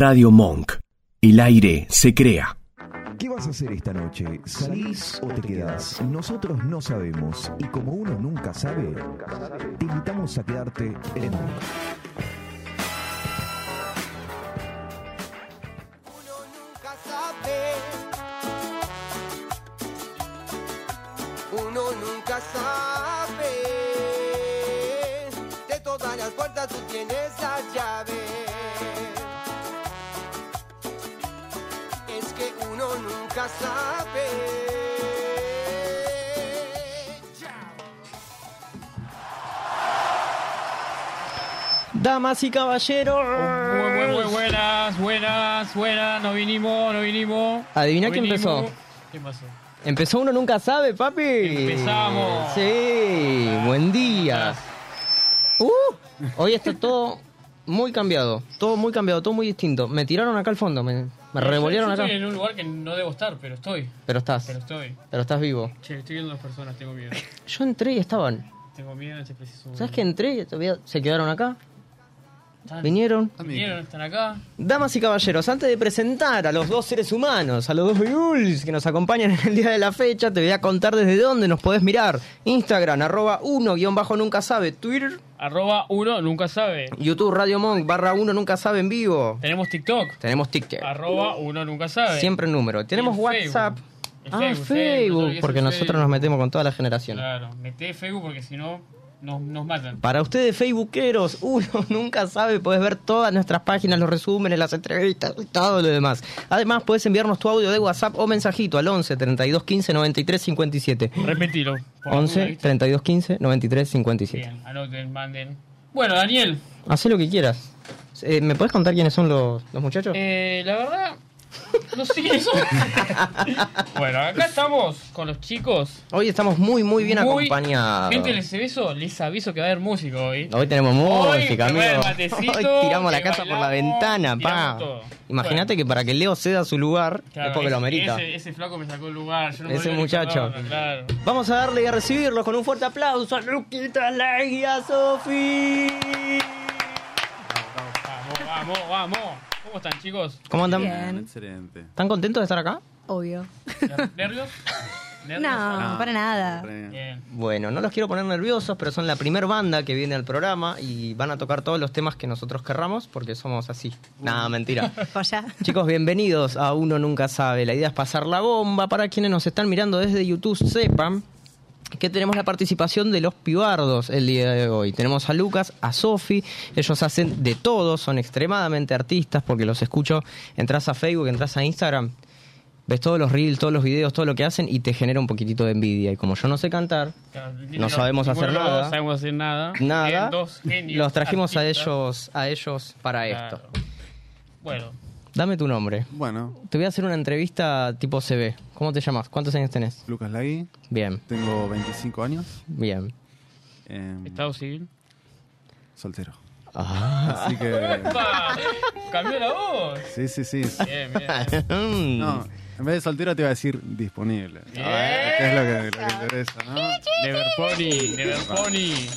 Radio Monk. El aire se crea. ¿Qué vas a hacer esta noche? ¿Salís o te quedás? Nosotros no sabemos y como uno nunca sabe, te invitamos a quedarte en Monk. Nunca sabe. Damas y caballeros. Muy buenas, buenas, buenas. Nos vinimos, nos vinimos. Adivina quién vinimos. empezó. ¿Qué pasó? Empezó uno nunca sabe, papi. Empezamos. Sí, buen día. Uh, hoy está todo muy cambiado. Todo muy cambiado, todo muy distinto. Me tiraron acá al fondo, me, me revolvieron acá. Estoy en un lugar que no debo estar, pero estoy. Pero estás, Pero estoy. pero estás vivo. Che, estoy viendo las personas, tengo miedo. Yo entré y estaban. Tengo miedo en este preciso ¿Sabes que entré y todavía se quedaron acá? Están- Vinieron. Vinieron, están acá. Damas y caballeros, antes de presentar a los dos seres humanos, a los dos Beruls que nos acompañan en el día de la fecha, te voy a contar desde dónde nos podés mirar. Instagram, arroba uno, guion bajo nunca sabe. Twitter, Arroba uno, nunca sabe. YouTube, Radio Monk, barra uno nunca sabe en vivo. Tenemos TikTok. Tenemos TikTok, Arroba uno, nunca sabe. siempre en número. Tenemos en WhatsApp. Facebook. Ah, Facebook, Facebook, porque el nosotros Facebook. nos metemos con toda la generación. Claro, meté Facebook porque si no, nos, nos matan. Para ustedes, Facebookeros, uno nunca sabe, puedes ver todas nuestras páginas, los resúmenes, las entrevistas y todo lo demás. Además, puedes enviarnos tu audio de WhatsApp o mensajito al 11 32 15 93 57. Repetilo. por la duda, 11 ¿viste? 32 15 93 57. Bien, anoten, manden. Bueno, Daniel, Haz lo que quieras. Eh, ¿Me puedes contar quiénes son los, los muchachos? eh, la verdad, no sé quiénes son. bueno, acá estamos con los chicos. Hoy estamos muy, muy bien Muy- acompañados. Gente, les aviso, les aviso que va a haber música hoy. Hoy tenemos música, amigo. matecito, Hoy tiramos la casa por la ventana, pa. Imagínate Bueno. que para que Leo ceda su lugar Claro, es porque lo ese- amerita. Ese, ese flaco me sacó el lugar. Yo no me Ese muchacho. Claro. Vamos a darle y a recibirlos con un fuerte aplauso a Luquita Lai y a Sofi. Vamos, vamos, vamos. ¿Cómo están, chicos? ¿Cómo andan? Bien, excelente. ¿Están contentos de estar acá? Obvio. ¿Nervios? ¿Nervios? No, para nada. Bien. Bueno, no los quiero poner nerviosos, pero son la primer banda que viene al programa y van a tocar todos los temas que nosotros querramos porque somos así. Nada, mentira. Chicos, bienvenidos a Uno Nunca Sabe. La idea es pasar la bomba. Para quienes nos están mirando desde YouTube, sepan que tenemos la participación de los pibardos el día de hoy. Tenemos a Lucas, a Sofi. Ellos hacen de todo, son extremadamente artistas porque los escucho. Entras a Facebook, entras a Instagram, ves todos los reels, todos los videos, todo lo que hacen y te genera un poquito de envidia. Y como yo no sé cantar, No sabemos hacer nada. sabemos hacer nada. nada, los trajimos a ellos, a ellos para Claro. esto. Bueno, Dame tu nombre. Bueno, Te voy a hacer una entrevista tipo CB. ¿Cómo te llamas? ¿Cuántos años tenés? Lucas Lagui, Bien, tengo 25 años, bien. eh, Estado civil. soltero. Ah. Así que, ¡Epa! Cambió la voz. sí, sí, sí. Bien, bien. No, en vez de soltero te iba a decir disponible. Bien. Que es lo que, lo que interesa, ¿no? Never Pony, Never Pony.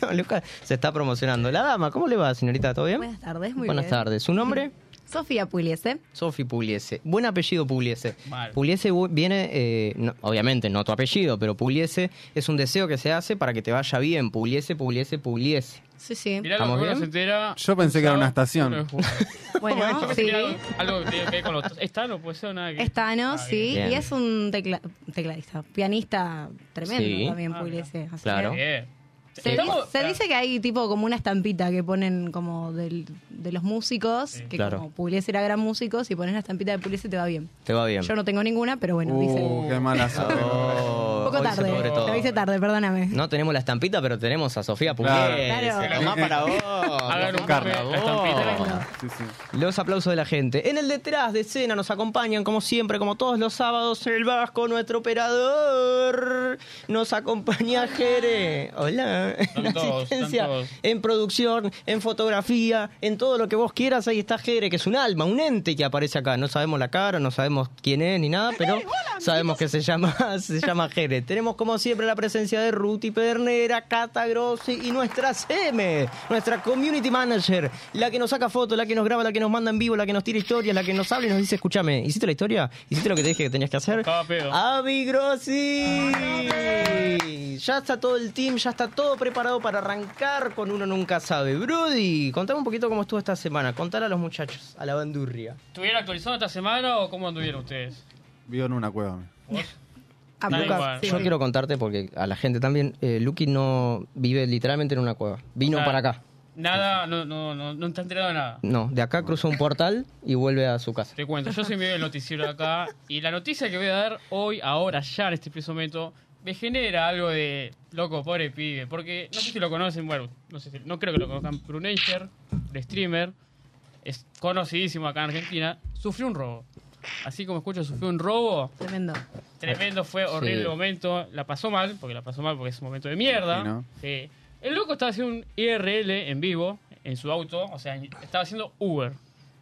Bueno, Lucas se está promocionando. La dama, ¿cómo le va, señorita? ¿Todo bien? Buenas tardes, muy Buenas bien. tardes. ¿Su nombre? Sofía Puliese. Sofi Pugliese. Buen apellido Pugliese. Mal. Pugliese viene, eh, no- obviamente no tu apellido, pero Pugliese es un deseo que se hace para que te vaya bien. Pugliese, Pugliese, Pugliese. Sí, sí. Mirá ¿Estamos bien? se entera. Yo pensé que era una estación. Bueno, sí. Algo que tiene que ver con los. ¿Está no puede ser nada que. Es Tano, Ah, sí. bien. Y es un tecla- tecladista, pianista tremendo Sí. también, Ah, Puliese. Así Claro. que- Bien. Se, Estamos- se dice que hay tipo como una estampita que ponen como del- de los músicos, que Claro. como Pugliese era gran músico, si pones la estampita de Pugliese te va bien. Te va bien. Yo no tengo ninguna, pero bueno, dicen. Uh, qué mala. Oh, Un poco tarde, lo hice tarde, perdóname. No tenemos la estampita, pero tenemos a Sofía. Pugliese. Claro. Tomá para vos. Hagan un. Sí, sí. Los aplausos de la gente. En el detrás de escena nos acompañan, como siempre, como todos los sábados, el Vasco, nuestro operador. Nos acompaña Jere. Hola. En todos, asistencia, están todos. en producción, en fotografía, en todo lo que vos quieras. Ahí está Jere, que es un alma, un ente que aparece acá. No sabemos la cara, no sabemos quién es ni nada, pero sabemos que se llama, se llama Jere. Tenemos como siempre la presencia de Ruti Pedernera, Cata Grossi y nuestra CM, nuestra Community Manager, la que nos saca fotos, la que nos graba, la que nos manda en vivo, la que nos tira historias, la que nos habla y nos dice, escúchame, ¿hiciste la historia? ¿Hiciste lo que te dije que tenías que hacer? Avi Grossi. Ya está todo el team, ya está todo preparado para arrancar con Uno Nunca Sabe. Brody, contame un poquito cómo estuvo esta semana. Contale a los muchachos, a la bandurria. ¿Estuvieron actualizando esta semana o cómo anduvieron ustedes? Vivo en una cueva. Yo quiero contarte porque a la gente también, eh, Lucky no vive literalmente en una cueva. Vino O sea, para acá. Nada, no, no, no, no han enterado de nada. No, de acá cruzó un portal y vuelve a su casa. Te cuento, yo soy medio del noticiero de acá y la noticia que voy a dar hoy, ahora, ya en este preciso momento, me genera algo de loco, pobre pibe. Porque no sé si lo conocen, bueno, no sé si, no creo que lo conozcan. Brunager, el streamer, es conocidísimo acá en Argentina, sufrió un robo. Así como escucho, sufrió un robo. Tremendo. Tremendo, fue horrible Sí. el momento. La pasó mal, porque la pasó mal porque es un momento de mierda. Sí, ¿no? Sí. El loco estaba haciendo un IRL en vivo en su auto, o sea, estaba haciendo Uber.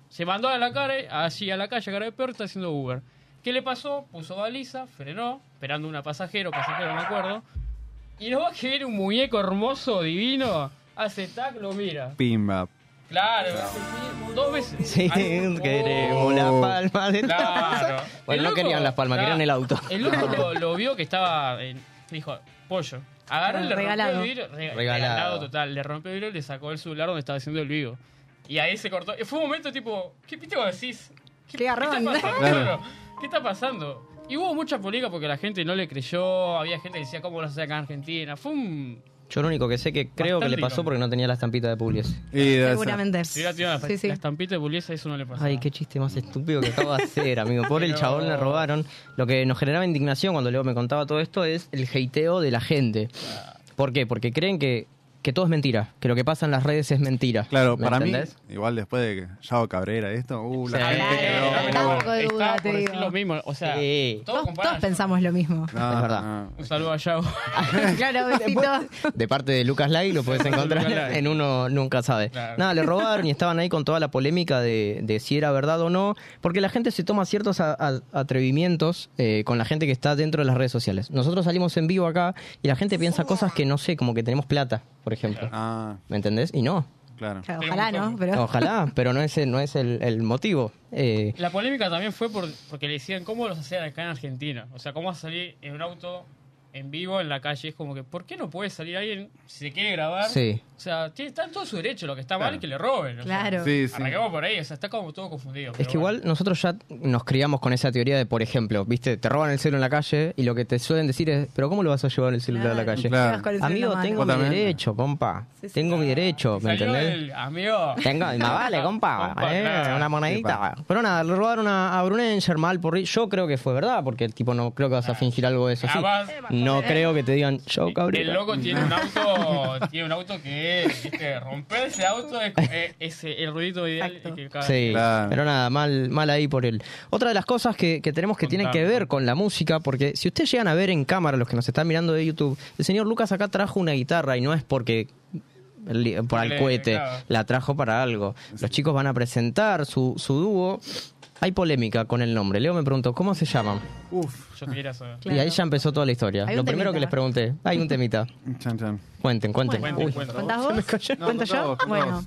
Se mandó a la cara, así a la calle, a cara de perro, está haciendo Uber. ¿Qué le pasó? Puso baliza, frenó, esperando una pasajero, pasajero, no me acuerdo. Y nos va a que viene un muñeco hermoso, divino, hace tac, lo mira. Pimba. Claro, dos veces. Sí, Ay, queremos oh. la palma de Claro. Bueno, El no loco- querían las palmas, claro. querían el auto. El loco lo, lo vio que estaba. en- dijo, pollo. Agarró y le Regalado. el vidrio. re- Regalado. regalado. total. Le rompió el vidrio y le sacó el celular donde estaba haciendo el vivo. Y ahí se cortó. Fue un momento tipo, ¿qué viste cuando decís? Qué garrón. está pasando? ¿Qué está pasando? Y hubo mucha polémica porque la gente no le creyó. Había gente que decía, ¿cómo lo hace acá en Argentina? Fue un. Yo lo único que sé que creo que le pasó porque no tenía la estampita de Pugliese. Seguramente. Tirado la, Sí, sí. la estampita de Puliesa, eso no le pasó. Ay, qué chiste más estúpido que acabo de hacer, amigo. Por el Pero- chabón le robaron. Lo que nos generaba indignación cuando Leo me contaba todo esto es el hateo de la gente. ¿Por qué? Porque creen que, que todo es mentira, que lo que pasa en las redes es mentira. Claro, ¿Me para entendés? mí, igual después de que Yao Cabrera esto, uh, la Sí. gente quedó. Tampoco de duda, te decir digo. lo mismo. O sea, Sí. todos Todos, pensamos lo mismo. No, Es verdad. no. Un saludo a Yao. claro, besito. De parte de Lucas Lai lo puedes encontrar en uno nunca sabe. Claro. Nada, le robaron y estaban ahí con toda la polémica de, de si era verdad o no, porque la gente se toma ciertos a- a- atrevimientos eh, con la gente que está dentro de las redes sociales. Nosotros salimos en vivo acá y la gente piensa cosas que no sé, como que tenemos plata, por ejemplo. Ah, ¿Me entendés? Y no. claro. Claro, ojalá, ¿no? Pero Ojalá, pero no es el, no es el, el motivo. Eh, La polémica también fue por, porque le decían cómo los hacían acá en Argentina. O sea, cómo vas a salir en un auto en vivo en la calle. Es como que, ¿por qué no puede salir alguien si se quiere grabar? Sí. O sea, tiene, está en todo su derecho. Lo que está mal Claro. es que le roben. o sea, Claro. Sí, sí. Arranquemos por ahí. O sea, está como todo confundido. Es que bueno. igual nosotros ya nos criamos con esa teoría de, por ejemplo, viste, te roban el celo en la calle y lo que te suelen decir es, pero ¿cómo lo vas a llevar el celular a la calle? Claro. El Amigo, tengo mi derecho, compa. Sí, sí. Tengo mi derecho, ¿me entendés? el amigo. Tengo, más vale, compa, Compa, eh, claro. una monedita. Pero nada, le robaron a, a Brunenger mal por... Yo creo que fue verdad, porque tipo no creo que vas a fingir algo de eso así. Además, No creo que te digan, yo El cabrón. loco tiene un auto, tiene un auto que, viste, romper ese auto es, es- es el ruidito ideal que cada- Sí, Claro. pero nada, mal, mal ahí por él. Otra de las cosas que, que tenemos que tienen que ver con la música, porque si ustedes llegan a ver en cámara, los que nos están mirando de YouTube, el señor Lucas acá trajo una guitarra y no es porque el- por el cohete, claro. la trajo para algo. Los chicos van a presentar su, su dúo. Hay polémica con el nombre. Leo me preguntó, ¿cómo se llaman? Uf, Yo quería saber. Claro. Y ahí ya empezó toda la historia. Lo primero que les pregunté, hay un temita. chan chan. Cuenten, cuenten. Bueno, Uy. ¿Contás vos? No, ¿Cuento yo? vos, bueno.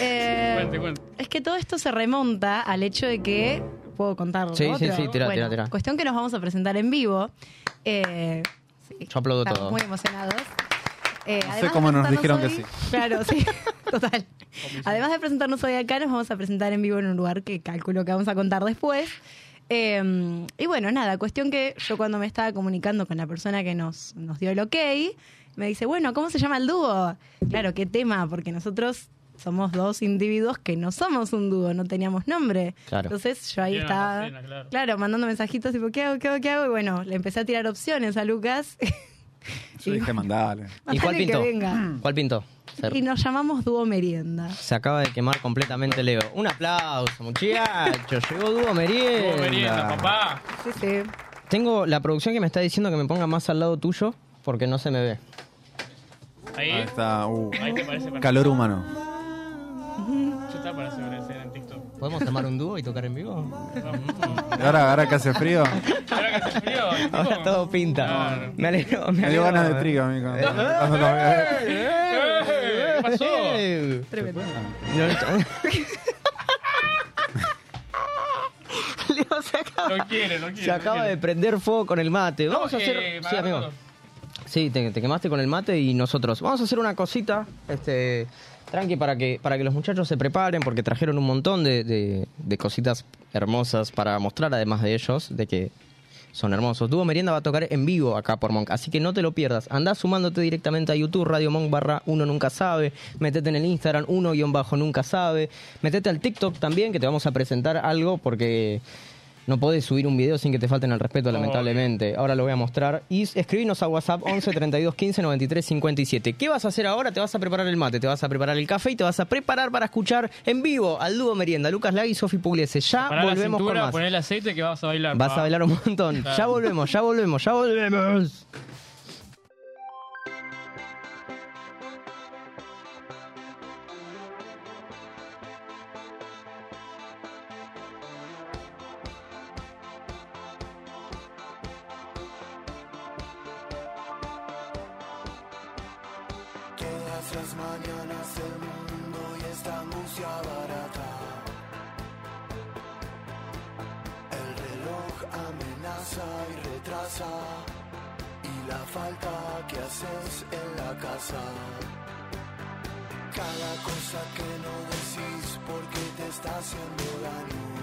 Eh, Cuente, cuente. Es que todo esto se remonta al hecho de que. ¿Puedo contarlo? Sí, sí, otro? sí, tira, Bueno, tira, tira. Cuestión que nos vamos a presentar en vivo. Eh, sí, Yo aplaudo estamos todo. muy emocionados. Eh, No sé cómo nos dijeron que sí. Claro, sí, total. Además de presentarnos hoy acá, nos vamos a presentar en vivo en un lugar que calculo que vamos a contar después. Eh, y bueno, nada, cuestión que yo cuando me estaba comunicando con la persona que nos, nos dio el ok, me dice, bueno, ¿cómo se llama el dúo? Claro, ¿qué tema? Porque nosotros somos dos individuos que no somos un dúo, no teníamos nombre. Claro. Entonces yo ahí estaba, claro. claro, mandando mensajitos tipo, ¿qué hago, qué hago, qué hago? Y bueno, le empecé a tirar opciones a Lucas. Yo dije, mandale. ¿Y cuál Mandale que pintó? venga. ¿Cuál pintó? Y nos llamamos Dúo Merienda. Se acaba de quemar completamente Leo. Un aplauso, muchachos. Llegó Dúo Merienda. Estuvo merienda, papá. Sí, sí. Tengo la producción que me está diciendo que me ponga más al lado tuyo porque no se me ve. Ahí, Ahí está, uh, ahí te parece para calor humano. Yo aparecer en TikTok. ¿Podemos armar un dúo y tocar en vivo? Ahora, ahora que hace frío, Ahora que hace frío, Ahora todo pinta. Claro. Me alegro. Me me dio alegro. ganas de trigo, amigo. Cuando lo veo. ¿Qué pasó? Eh. Tremendo. No, Leo se acaba, Lo quiere, lo quiere. se acaba de prender fuego con el mate. Vamos a hacer. Eh, Sí, amigo. Sí, te, te quemaste con el mate y nosotros. Vamos a hacer una cosita, este, tranqui, para que, para que los muchachos se preparen, porque trajeron un montón de, de- cositas hermosas para mostrar, además de ellos, de que son hermosos. Dúo Merienda va a tocar en vivo acá por Monk, así que no te lo pierdas. Andá sumándote directamente a YouTube, Radio Monk barra uno nunca sabe. Metete en el Instagram, uno guion bajo nunca sabe. Metete al TikTok también, que te vamos a presentar algo, porque no podés subir un video sin que te falten al respeto, lamentablemente. Ahora lo voy a mostrar. Y escribinos a WhatsApp 11 32 15 93 57. ¿Qué vas a hacer ahora? Te vas a preparar el mate, te vas a preparar el café y te vas a preparar para escuchar en vivo al dúo Merienda, Lucas Lag y Sofi Pugliese. Ya Para la volvemos con cintura, más. poner el aceite que vas a bailar. Vas a bailar un montón. Claro. Ya volvemos, ya volvemos, ya volvemos. Falta que haces en la casa. Cada cosa que no decís porque te está haciendo daño.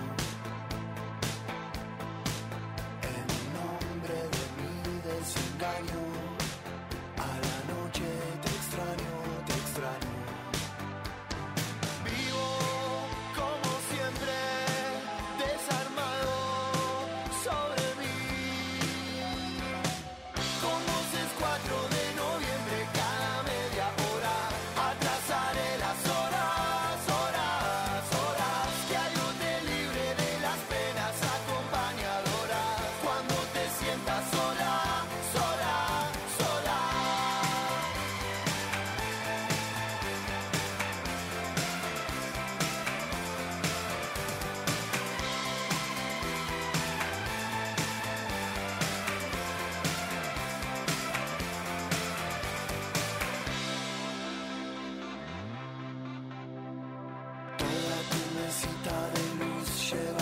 passion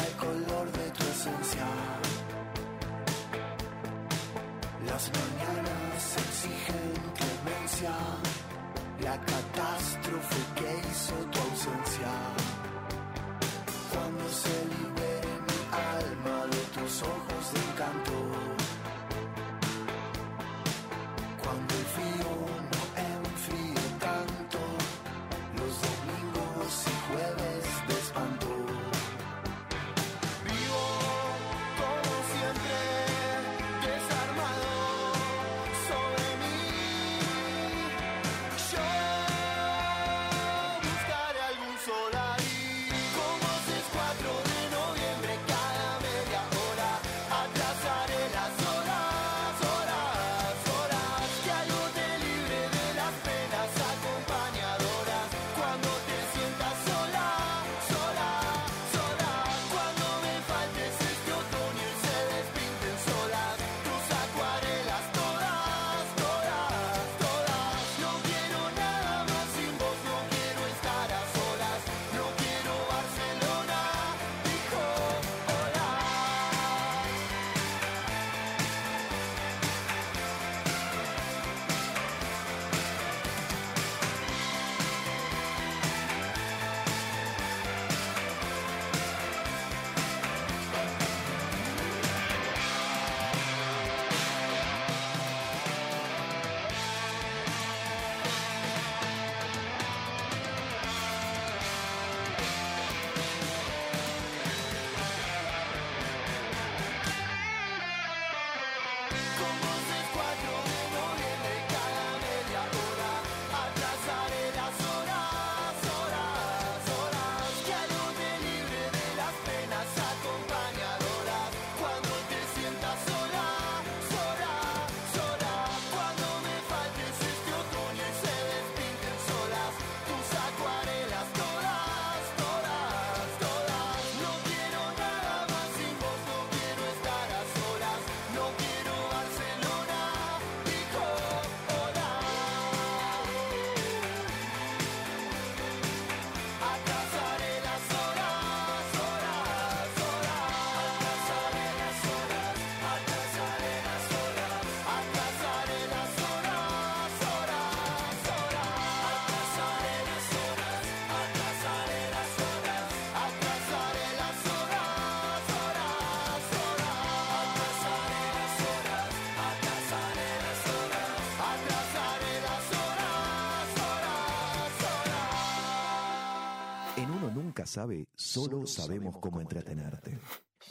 sabe, solo sabemos cómo entretenerte.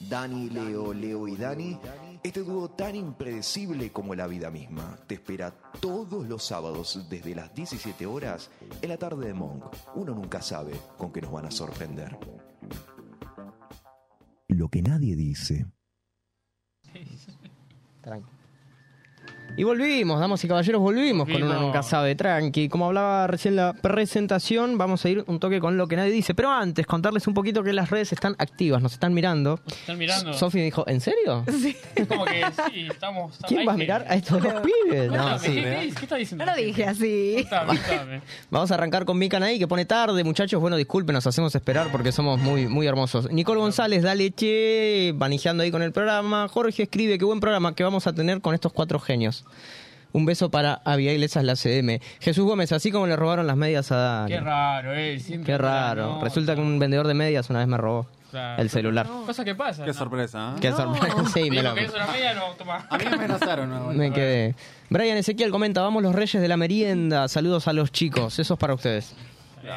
Dani, Leo, Leo y Dani, este dúo tan impredecible como la vida misma, te espera todos los sábados desde las 17 horas en la tarde de Monk. Uno nunca sabe con qué nos van a sorprender. Lo que nadie dice. Tranqui. Y volvimos, damas y caballeros, volvimos, con uno Volvimos. nunca sabe, tranqui. Como hablaba recién la presentación, vamos a ir un toque con lo que nadie dice. Pero antes, contarles un poquito que las redes están activas, nos están mirando. Nos están mirando. Sofi me dijo, ¿en serio? Es como que sí, estamos. ¿Quién hay va a mirar a estos dos pibes? No, sí. ¿qué, está diciendo? No lo dije así. Contame, contame. Vamos a arrancar con Mika Naí, que pone tarde, muchachos. Bueno, disculpen, nos hacemos esperar porque somos muy, muy hermosos. Nicole González, dale che, manejando ahí con el programa. Jorge escribe, qué buen programa que vamos a tener con estos cuatro genios. Un beso para Abigail, esa es la CM. Jesús Gómez, así como le robaron las medias a Dani. Qué raro, eh. Siempre Qué raro. no, Resulta que un vendedor de medias una vez me robó Claro. el celular. Cosa que pasa. Qué ¿no? sorpresa, ¿eh? Qué sorpresa. Sí, me Digo lo... que es una media, no, toma. A mí me amenazaron. ¿no? Me quedé. Brian Ezequiel comenta, vamos los reyes de la merienda. Saludos a los chicos. Eso es para ustedes.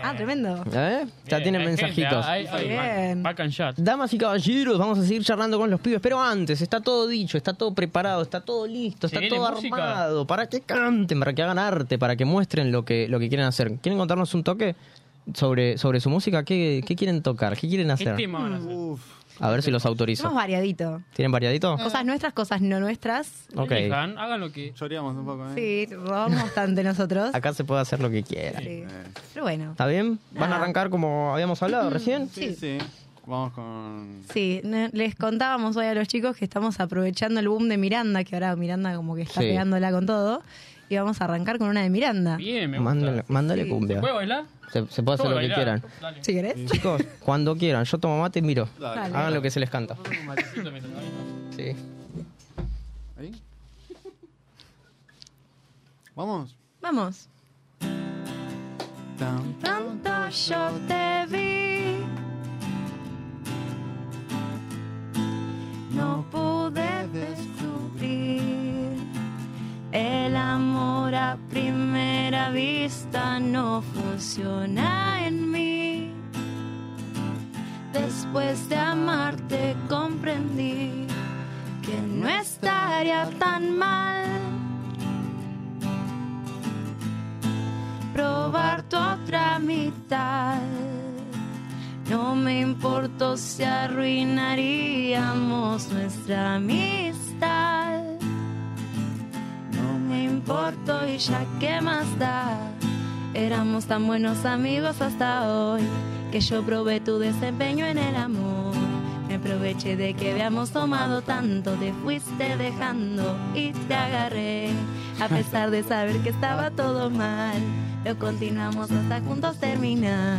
Ah, tremendo. ¿Eh? Ya Bien, tienen hay mensajitos. gente, hay- hay Bien. back and chat. Damas y caballeros, vamos a seguir charlando con los pibes, pero antes, está todo dicho, está todo preparado, está todo listo, ¿Se está viene todo música? armado, para que canten, para que hagan arte, para que muestren lo que, lo que quieren hacer. ¿Quieren contarnos un toque sobre, sobre su música? ¿Qué, qué quieren tocar? ¿Qué quieren ¿Qué hacer? tema van a hacer? Uf. A ver si los autorizo. Somos variadito. ¿Tienen variadito? Cosas nuestras, cosas no nuestras. Ok. Elijan, hagan lo que. Choreamos un poco, ¿eh? Sí, robamos bastante nosotros. Acá se puede hacer lo que quieran. Sí. Pero bueno. ¿Está bien? ¿Van a arrancar como habíamos hablado recién? Sí, sí. Vamos con. Sí, les contábamos hoy a los chicos que estamos aprovechando el boom de Miranda, que ahora Miranda como que está Sí. pegándola con todo. Y vamos a arrancar con una de Miranda. Bien, me gusta. Mándale, mándale Sí. cumbia. ¿Puedo bailar? Se, se puede hacer ¿Puedo lo que quieran. Dale. Si querés. Chicos, cuando quieran, yo tomo mate y miro. Dale. Hagan lo que se les canta. Un matecito mientras bailo. Sí. ¿Ahí? Vamos. Vamos. Tan. Pronto yo te vi. Primera vista no funciona en mí. Después de amarte comprendí que no estaría tan mal probar tu otra mitad. No me importó si arruinaríamos nuestra amistad. Y ya qué más da. Éramos tan buenos amigos hasta hoy que yo probé tu desempeño en el amor. Me aproveché de que habíamos tomado tanto, te fuiste dejando y te agarré. A pesar de saber que estaba todo mal, lo continuamos hasta juntos terminar.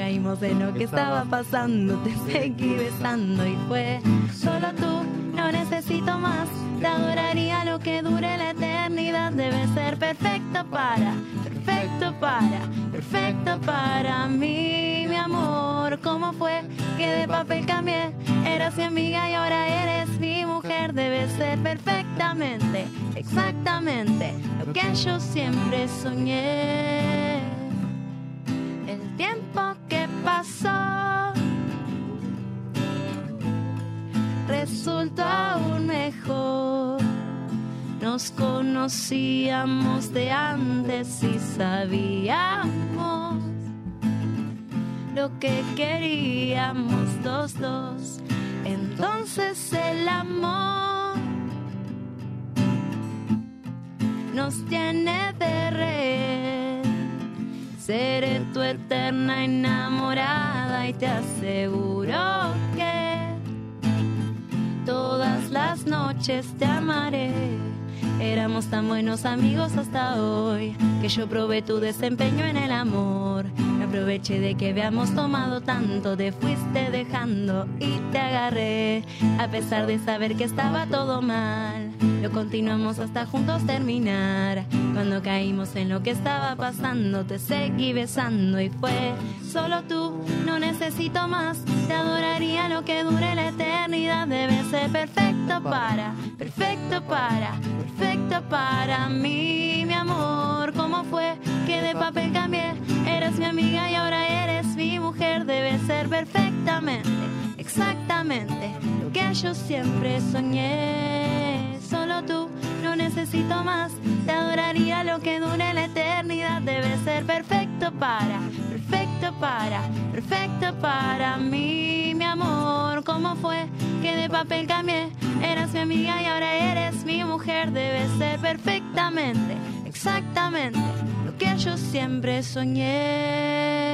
Caímos en lo que estaba pasando, te seguí besando y fue solo tú, no necesito más. Te adoraría lo que dure la eternidad, debe ser perfecto para, perfecto para, perfecto para mí, mi amor. ¿Cómo fue que de papel cambié? Eras mi amiga y ahora eres mi mujer, debe ser perfectamente, exactamente lo que yo siempre soñé. El tiempo pasó resultó aún mejor. Nos conocíamos de antes y sabíamos lo que queríamos los dos. Entonces el amor nos tiene de rehén. Seré tu eterna enamorada y te aseguro que todas las noches te amaré. Éramos tan buenos amigos hasta hoy que yo probé tu desempeño en el amor. Me aproveché de que habíamos tomado tanto, te fuiste dejando y te agarré. A pesar de saber que estaba todo mal, lo continuamos hasta juntos terminar. Cuando caímos en lo que estaba pasando, te seguí besando y fue solo tú, no necesito más. te adoraría lo que dure la eternidad. Debe ser perfecto para, perfecto para, perfecto para mí, mi amor. ¿Cómo fue que de papel cambié? Eras mi amiga y ahora eres mi mujer. Debe ser perfectamente, exactamente lo que yo siempre soñé. Solo tú, no necesito más. Te adoraría lo que dure la eternidad. Debe ser perfecto para, perfecto para, perfecto para mí, mi amor. ¿Cómo fue que de papel cambié? Eras mi amiga y ahora eres mi mujer. Debe ser perfectamente, exactamente que yo siempre soñé.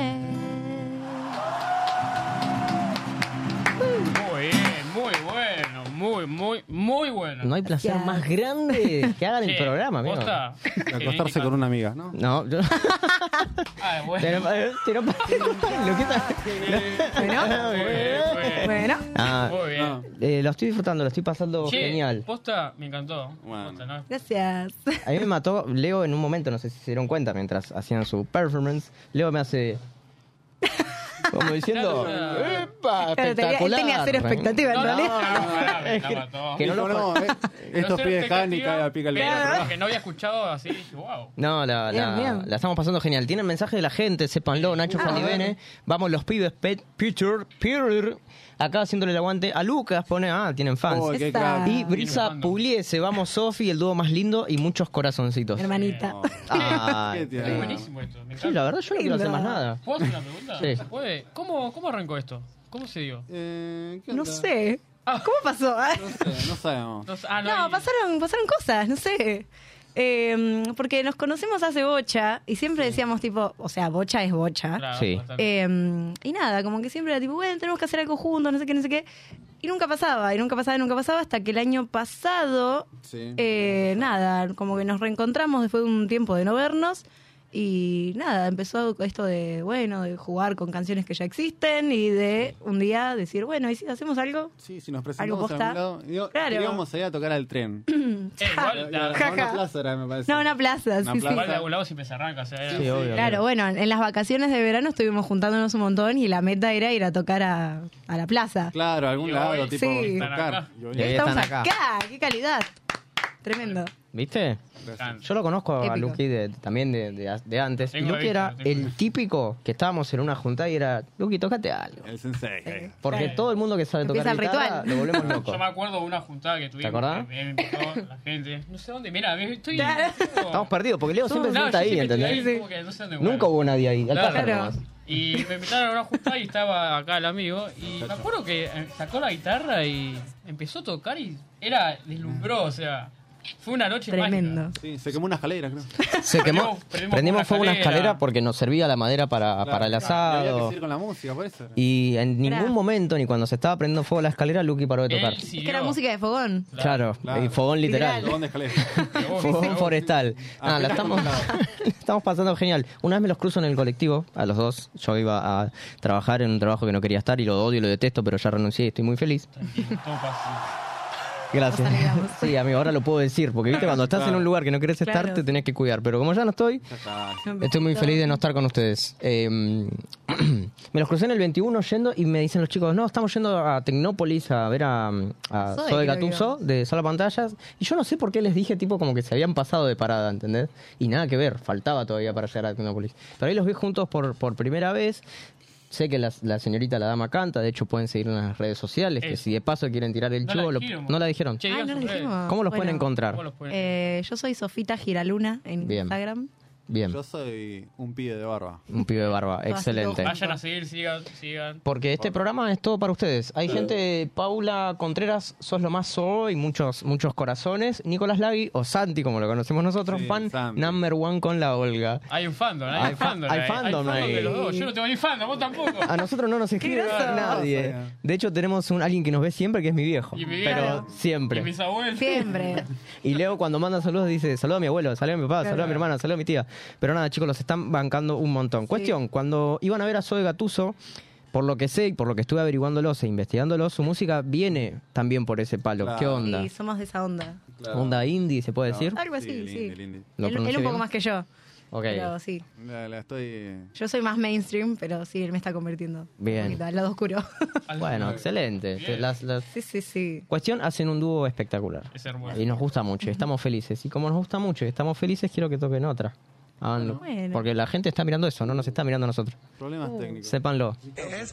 Muy, muy, muy bueno. No hay placer más grande que hagan el programa, amigo. posta, Acostarse con una amiga, ¿no? No, yo... Ah, bueno. Tiro- eh, Lo Bueno, Muy bueno. Ah, Muy bien. No. eh, lo estoy disfrutando, lo estoy pasando Che, genial. posta, me encantó. Bueno. Posta, ¿no? Gracias. A mí me mató, Leo en un momento, no sé si se dieron cuenta, mientras hacían su performance, Leo me hace... Como diciendo. ¡epa! Claro, tenía- él Espectacular. tenía cero expectativa en No, no, realidad. Es que- mató. que no Dijo, lo- no, eh, estos pibes caen y expectativa, cae a pica el gato. Que no había escuchado así, dije, wow. No, la, Bien, la- bien. la estamos pasando genial. Tienen mensaje de la gente, sépanlo. Nacho Ah, Falivene. Vamos los pibes. Pet, Peter, Peter. Acá haciéndole el aguante. A Lucas pone, ah, tienen fans. Oh, qué Esa. crack. y Brisa Pugliese, vamos Sofi, el dúo más lindo y muchos corazoncitos. Hermanita. Es buenísimo esto, me Sí, la verdad yo no quiero hacer más nada. ¿Puedo hacer una pregunta? Sí. ¿Se puede? ¿Cómo, ¿Cómo arrancó esto? ¿Cómo se dio? Eh, ¿qué No sé. Ah. ¿Cómo pasó? No sé, no sabemos. No, ah, no, No, y- pasaron, pasaron cosas, no sé. Eh, porque nos conocemos hace bocha y siempre decíamos tipo, o sea, bocha es bocha. Claro, Sí. Eh, y nada, como que siempre era tipo, bueno, tenemos que hacer algo juntos, no sé qué, no sé qué. Y nunca pasaba, y nunca pasaba, y nunca pasaba, hasta que el año pasado, Sí. eh, nada, como que nos reencontramos después de un tiempo de no vernos. Y nada, empezó esto de, bueno, de jugar con canciones que ya existen y de un día decir, bueno, ¿y si hacemos algo? Sí, si nos ¿Algo presentamos a algún lado. Digo, Claro. Íbamos a ir a tocar al tren. Eh, igual, la- Ja, A una plaza era, me parece. No, una plaza, Una sí, sí. plaza. igual de algún lado siempre se arranca. O sea, era- Sí, obvio. Claro, bueno, en las vacaciones de verano estuvimos juntándonos un montón y la meta era ir a tocar a, a la plaza. Claro, algún Y lado, hoy tipo, Sí. tocar. acá. Y hoy- Y ahí Estamos están acá. acá. qué calidad. Tremendo. ¿Viste? Yo lo conozco a Épico. Luqui de, también de, de- de antes. Y Tengo Luqui visto, era tengo el visto. típico que estábamos en una juntada y era, Luqui, tócate algo. El sensei. eh. Porque todo el mundo que sabe tocar Empieza el guitarra ritual. lo volvemos locos. Yo me acuerdo de una juntada que tuvimos. acordás? que Me invitó la gente. No sé dónde. Mira, estoy. Estamos perdidos, porque Leo siempre se sienta ahí, ¿entendés? ahí, como que no sé dónde Nunca hubo nadie ahí, al Claro. pájaro Claro. nomás. Y me invitaron a una juntada y estaba acá el amigo. Y me acuerdo que eh, sacó la guitarra y empezó a tocar y era deslumbró, o sea. Fue una noche Tremendo. mágica. Sí, se quemó una escalera, creo. Se quemó, Prendimos- prendimos fuego una escalera. porque nos servía la madera para, para el Claro, y Había que asado. seguir con la música, por eso. Y en ningún Claro. momento, ni cuando se estaba prendiendo fuego la escalera, Luqui paró de tocar. Es que era música de fogón. Claro, Claro. y fogón literal. Fogón de escalera. Fogón forestal. Ah, la estamos, la estamos pasando genial. Una vez me los cruzo en el colectivo, a los dos. Yo iba a trabajar en un trabajo que no quería estar y lo odio y lo detesto, pero ya renuncié y estoy muy feliz. Todo pasa. Gracias. Sí, amigo, ahora lo puedo decir, porque viste, cuando estás en un lugar que no querés estar, Claro. te tenés que cuidar. Pero como ya no estoy. Estoy muy feliz de no estar con ustedes. Eh, me los crucé en el 21 yendo y me dicen los chicos, no, estamos yendo a Tecnópolis a ver a, a Zoe, Gatuso de Sala Pantallas. Y yo no sé por qué les dije tipo como que se habían pasado de parada, ¿entendés? Y nada que ver, faltaba todavía para llegar a Tecnópolis. Pero ahí los vi juntos por, por primera vez. Sé que la, la señorita La Dama canta, de hecho pueden seguir en las redes sociales, que si de paso quieren tirar el No la lo- no la dijeron. Che, Ah, no dijimos. ¿Cómo los Bueno, pueden encontrar? ¿Cómo los pueden- Eh, yo soy Sofita Giraluna en Bien. Instagram. Bien, Yo soy un pibe de barba. un pibe de barba, excelente. Vayan a seguir, sigan, sigan. Porque este programa es todo para ustedes. Hay gente, Paula Contreras, sos lo más so y muchos, muchos corazones. Nicolás Lagui o Santi, como lo conocemos nosotros, Sí, fan Santi. number one con la Olga. Hay un fandom, hay, Hay un fa- fandom. hay ahí. fandom ahí. de los dos. Yo no tengo ni fandom, vos tampoco. A nosotros no nos escribe groso. nadie. De hecho, tenemos un alguien que nos ve siempre, que es mi viejo. Y mi Pero viejo. siempre. Y mis abuelos. Siempre. Y Leo cuando manda saludos dice, saluda a mi abuelo, saluda a mi papá, saluda a mi hermana, saluda a mi tía. Pero nada, chicos, los están bancando un montón. Cuestión, cuando iban a ver a Zoe Gatuso, por lo que sé y por lo que estuve averiguándolos e investigándolos, su música viene también por ese palo. Claro. ¿Qué onda? Sí, somos de esa onda. Claro. Onda indie, ¿se puede decir? Algo así, Sí, sí. lindo, lindo. ¿Lo Él, un poco bien? más que yo. Ok. Pero sí. La, la estoy. Yo soy más mainstream, pero sí, él me está convirtiendo. Bien. Al lado oscuro. Bueno, excelente. Bien. Las- las- sí, sí, sí. Cuestión, hacen un dúo espectacular. Es hermoso. Y nos gusta mucho, y estamos felices. Y como nos gusta mucho y estamos felices, quiero que toquen otra. Háganlo. Bueno. Porque la gente está mirando eso, no nos está mirando a nosotros. Problemas técnicos. Sépanlo.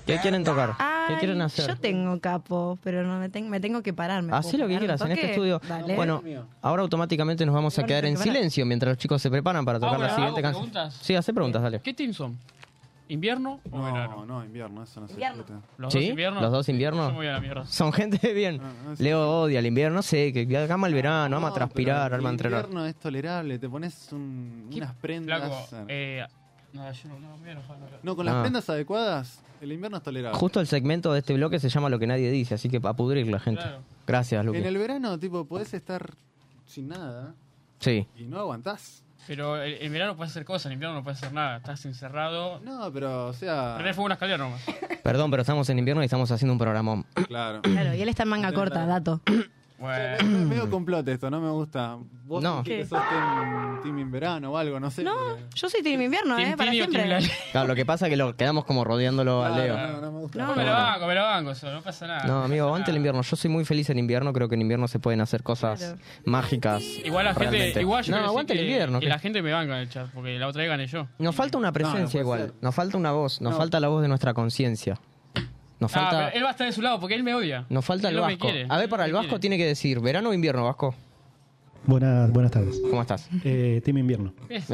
¿Qué quieren tocar? ¿Qué quieren hacer? Yo tengo capo, pero no me, ten- me tengo que parar. ¿me Hacé lo que quieras en este estudio. Dale. Bueno, ahora automáticamente nos vamos a quedar en silencio mientras los chicos se preparan para tocar Ahora, la siguiente ¿hago canción. preguntas? Sí, hace preguntas, dale. ¿Qué team son? ¿Invierno o No, verano? no, invierno, eso no se Invierno. discute. ¿Los ¿Sí? dos inviernos? ¿Los dos inviernos? Yo me voy a la mierda. Son gente de bien. Ah, ah, sí. Leo odia el invierno, no sé, que ama el verano, ama transpirar, ama el entrenar. invierno es tolerable, te pones un- ¿Qué unas prendas. Flaco, eh, no, yo no, no, me voy a enojar, no. No, con las Ah. prendas adecuadas, el invierno es tolerable. Justo el segmento de este bloque se llama Lo que nadie dice, así que a pudrir la gente. Claro. Gracias, Luque. En el verano, tipo, podés estar sin nada Sí. y no aguantás. Pero el- en verano puedes hacer cosas, en invierno no puedes hacer nada. Estás encerrado. No, pero, o sea. Prender fuego una escalera nomás. Perdón, pero estamos en invierno y estamos haciendo un programa. Claro. Claro, y él está en manga corta, dato. Bueno. Medio complot esto, no me gusta. Vos No. que sos team, team en verano o algo, no sé. No, porque- yo soy team invierno, ¿eh? Team Para siempre. Claro, lo que pasa es que lo quedamos como rodeándolo a Claro, Leo. No, no me gusta. No, me lo banco, me lo banco, eso, no pasa nada. No, amigo, aguante el invierno. Yo soy muy feliz en invierno. Creo que en invierno se pueden hacer cosas Claro. mágicas. Igual la gente, igual yo no, aguante el invierno. que que- la gente me banca en el chat, porque la otra vez gané yo. Nos falta una presencia igual. ser. Nos falta una voz. Nos No. falta la voz de nuestra conciencia. Nos Ah, pero él va a estar de su lado porque él me odia. nos falta Él el no vasco. A ver, para el vasco quiere. tiene que decir verano o invierno, vasco. Buenas, buenas tardes. ¿Cómo estás? Eh, Team Invierno. Esa.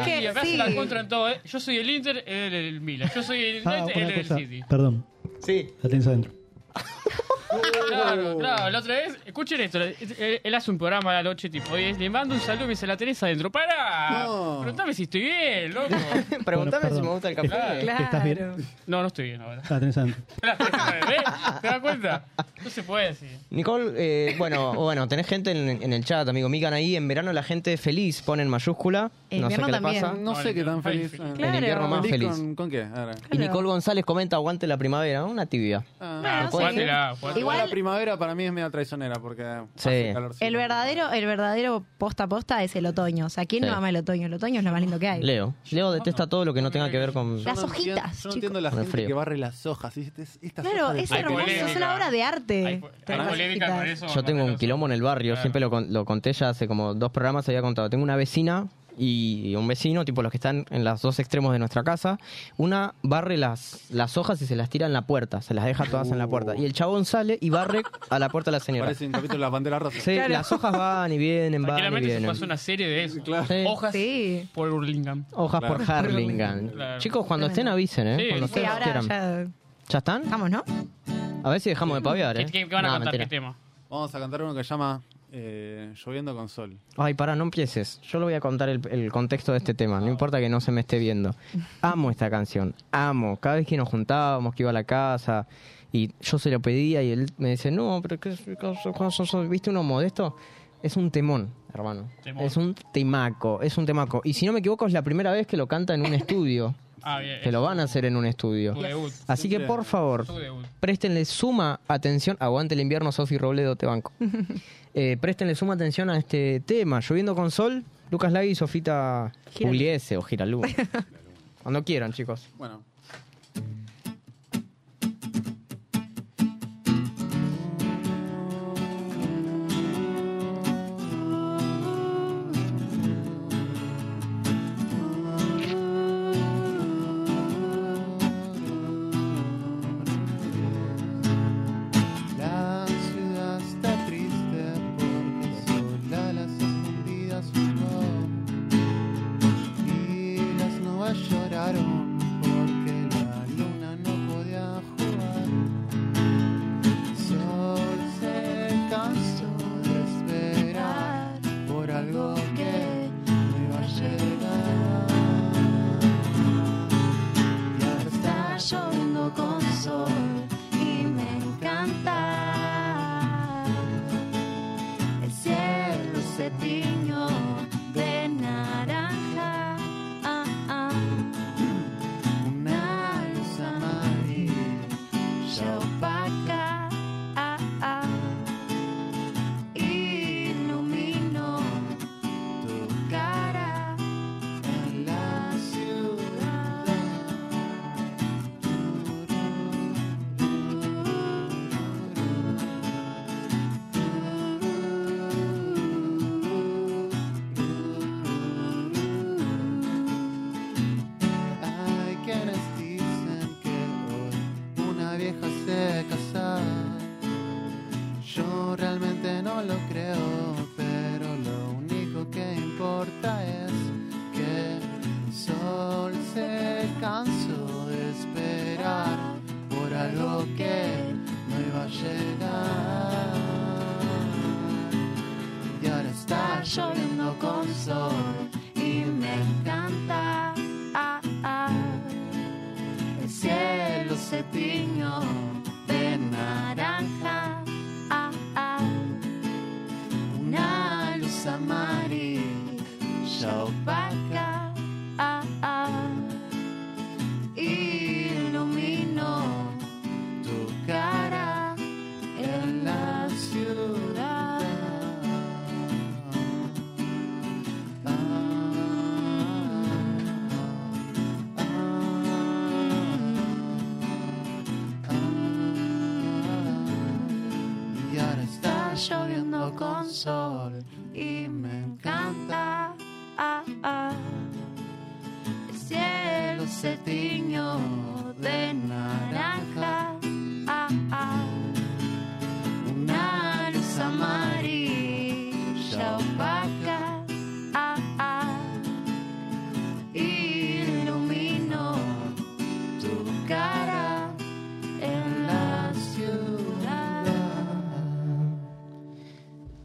Hace Sí. la contra en todo, ¿eh? Yo soy el Inter, él el Milan. Yo soy el Ah, United, él el cosa. City. Perdón, Sí. la tenés adentro. Claro, claro. La otra vez, escuchen esto. Él, él hace un programa a la noche tipo, oye, le mando un saludo y me dice, la tenés adentro. ¡Para! No. Preguntame si estoy bien, loco. Pregúntame Bueno, si me gusta el café. Claro. ¿Estás bien? No, no estoy bien ahora. La tenés. ¿Te das cuenta? No se puede decir. Nicole, eh, bueno, bueno, tenés gente en, en el chat, amigo Mican ahí. En verano la gente feliz pone en mayúscula. En no sé qué le también. pasa. No sé qué tan feliz. Claro. eh. En invierno más ¿Feliz feliz. Con, con qué? Y Nicole González comenta aguante la primavera, una tibia. Ah, Bueno, sí. Jugátela, jugátela. Igual la primavera para mí es media traicionera porque Sí. hace calorcito. el verdadero, el verdadero posta a posta es el otoño. O sea, ¿quién Sí. no ama el otoño? El otoño es lo más lindo que hay. Leo. Leo detesta todo lo que no tenga que ver con... Yo Las no entiendo- hojitas, Yo no chicos. entiendo la Con el gente frío. que barre las hojas. estas Claro, hojas de es Hay hermoso, polémica. es una obra de arte. Hay, Todas hay las polémica hojitas. eso. Yo tengo un quilombo en el barrio, Claro. siempre lo, con- lo conté ya hace como dos programas, había contado. Tengo una vecina y un vecino, tipo los que están en los dos extremos de nuestra casa. Una barre las, las hojas y se las tira en la puerta, se las deja todas en la puerta. Y el chabón sale y barre a la puerta de la señora. Parece un capítulo de la bandera rosa. Sí, las hojas van y vienen, van y se vienen. pasó una serie de eso. Sí. Hojas Sí. por Burlingame. Hojas Claro. por Harlingham. Claro. Chicos, cuando estén avisen, ¿eh? Sí, cuando sí, Sí, ustedes ahora quieran. ya ¿Ya están? estamos, ¿no? A ver si dejamos de paviar, ¿eh? ¿Qué, qué- qué van a No, contar? mentira. ¿Qué tema? Vamos a cantar uno que se llama eh, Lloviendo con Sol. Ay, pará, no empieces. Yo le voy a contar el, el contexto de este tema. No importa que no se me esté viendo. Amo esta canción. Amo. Cada vez que nos juntábamos, que iba a la casa, y yo se lo pedía y él me dice, no, pero ¿qué, ¿viste uno modesto? Es un temón, hermano. Temón. Es un temaco, es un temaco. Y si no me equivoco, es la primera vez que lo canta en un estudio. Ah, bien. que lo van a hacer en un estudio. Tu debut. Así que, por favor, Tu debut. préstenle suma atención. Aguante el invierno, Sofi Robledo, te banco. Eh, préstenle suma atención a este tema. Lloviendo con sol, Lucas Lagui y Sofita Giralú. Pugliese o Giralú. Cuando quieran, chicos. Bueno.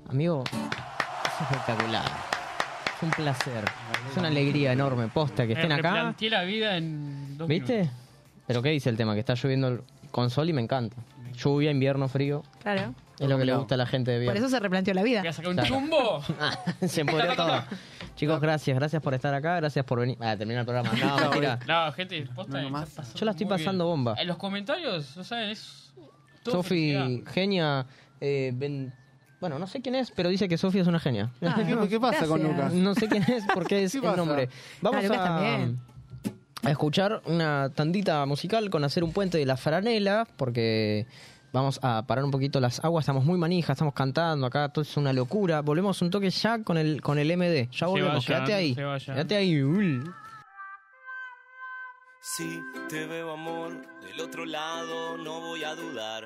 Amigo, es espectacular. Es un placer. Es una alegría enorme. Posta que estén Me acá. replanteé la vida en dos ¿Viste? Pero ¿qué dice el tema? Que está lloviendo con sol y me encanta. Lluvia, invierno, frío. Claro. Es lo que le gusta a la gente de Por bien. eso se replanteó la vida. Voy a sacar un Claro. chumbo. Se empodrió todo. Chicos, gracias. Gracias por estar acá. Gracias por venir. Ah, terminar el programa. No, mentira. No, gente, posta, No, no está más. pasando Yo la estoy muy pasando bomba. En los comentarios, no saben, es. todo Sofi, felicidad. genia. eh, Bueno, no sé quién es, pero dice que Sofi es una genia. Ah, ¿Qué, qué pasa con. Lucas? No sé quién es porque es ¿Qué el pasa? nombre. Vamos Ah, Lucas a, escuchar una tandita musical con hacer un puente de la franela, porque vamos a parar un poquito las aguas. Estamos muy manijas, estamos cantando acá, todo es una locura. Volvemos un toque ya con el con el MD. Ya volvemos, vayan, quédate ahí. Quédate ahí. Si te veo amor del otro lado, no voy a dudar.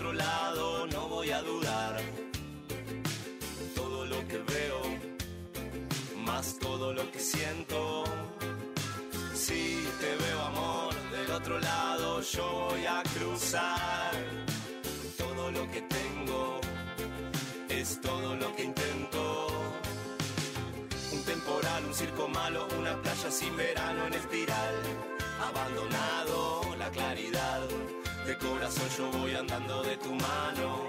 Otro lado, no voy a dudar. Todo lo que veo, más todo lo que siento. Si te veo amor del otro lado, yo voy a cruzar. Circo malo, una playa sin verano en espiral. Abandonado la claridad, de corazón yo voy andando de tu mano.